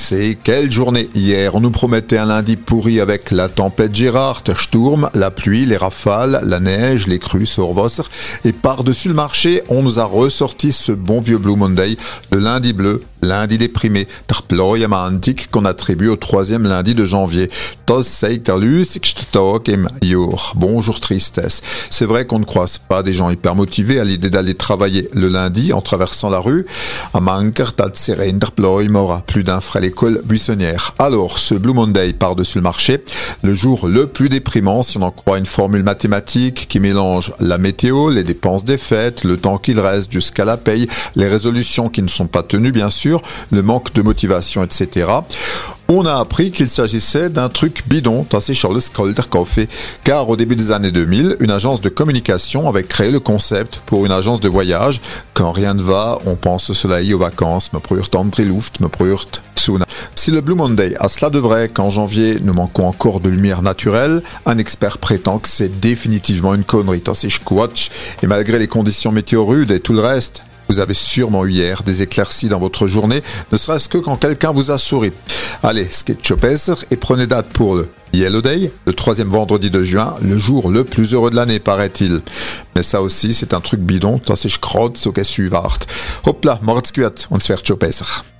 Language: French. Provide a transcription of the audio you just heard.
c'est quelle journée hier. On nous promettait un lundi pourri avec la tempête Gérard, la pluie, les rafales, la neige, les crues Sorvosser. Et par-dessus le marché, on nous a ressorti ce bon vieux Blue Monday, le lundi bleu, lundi déprimé, qu'on attribue au troisième lundi de janvier. Bonjour tristesse. C'est vrai qu'on ne croise pas des gens hyper motivés à l'idée d'aller travailler le lundi en traversant la rue. Plus d'un frais l'école buissonnière. Alors, ce Blue Monday par-dessus le marché, le jour le plus déprimant si on en croit une formule mathématique qui mélange la météo, les dépenses des fêtes, le temps qu'il reste jusqu'à la paye, les résolutions qui ne sont pas tenues bien sûr, le manque de motivation, etc. On a appris qu'il s'agissait d'un truc bidon, Charles Coffee, car au début des années 2000, une agence de communication avait créé le concept pour une agence de voyage. Quand rien ne va, on pense au soleil, aux vacances, me Luft, me Suna. Si le Blue Monday a cela de vrai qu'en janvier nous manquons encore de lumière naturelle, un expert prétend que c'est définitivement une connerie, et malgré les conditions météo rudes et tout le reste, vous avez sûrement eu hier des éclaircies dans votre journée, ne serait-ce que quand quelqu'un vous a souri. Allez, sketchopes et prenez date pour le Yellow Day, le troisième vendredi de juin, le jour le plus heureux de l'année, paraît-il. Mais ça aussi, c'est un truc bidon, das ist so suivart. Hop là, on se fait